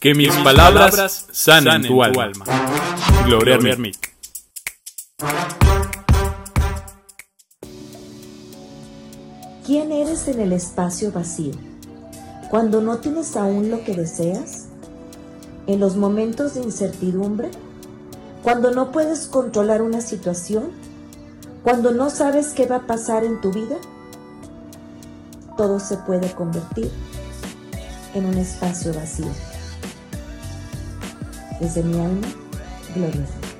Que mis palabras sanen tu alma. Gloria Ermit. ¿Quién eres en el espacio vacío? Cuando no tienes aún lo que deseas, en los momentos de incertidumbre, cuando no puedes controlar una situación, cuando no sabes qué va a pasar en tu vida, todo se puede convertir en un espacio vacío. Desde mi alma, gloria a Dios.